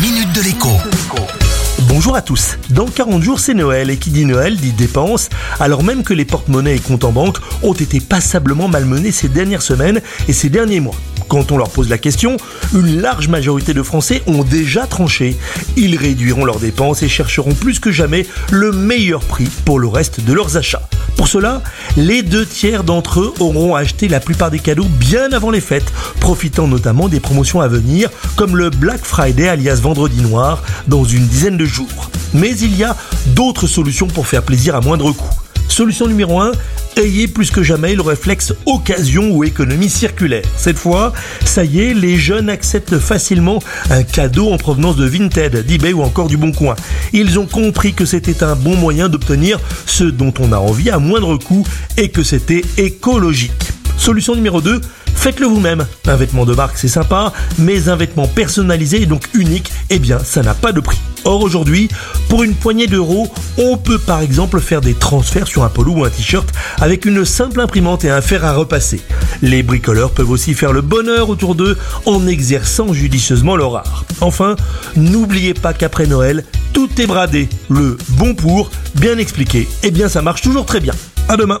minute de l'écho. Bonjour à tous. Dans 40 jours, c'est Noël et qui dit Noël dit dépenses, alors même que les porte-monnaies et comptes en banque ont été passablement malmenés ces dernières semaines et ces derniers mois. Quand on leur pose la question, une large majorité de Français ont déjà tranché. Ils réduiront leurs dépenses et chercheront plus que jamais le meilleur prix pour le reste de leurs achats. Pour cela, les deux tiers d'entre eux auront acheté la plupart des cadeaux bien avant les fêtes, profitant notamment des promotions à venir, comme le Black Friday alias Vendredi Noir, dans une dizaine de jours. Mais il y a d'autres solutions pour faire plaisir à moindre coût. Solution numéro 1, ayez plus que jamais le réflexe occasion ou économie circulaire. Cette fois, ça y est, les jeunes acceptent facilement un cadeau en provenance de Vinted, d'eBay ou encore du Bon Coin. Ils ont compris que c'était un bon moyen d'obtenir ce dont on a envie à moindre coût et que c'était écologique. Solution numéro 2, faites-le vous-même. Un vêtement de marque c'est sympa, mais un vêtement personnalisé et donc unique, eh bien ça n'a pas de prix. Or aujourd'hui, pour une poignée d'euros, on peut par exemple faire des transferts sur un polo ou un t-shirt avec une simple imprimante et un fer à repasser. Les bricoleurs peuvent aussi faire le bonheur autour d'eux en exerçant judicieusement leur art. Enfin, n'oubliez pas qu'après Noël, tout est bradé. Le bon pour, bien expliqué, eh bien ça marche toujours très bien. À demain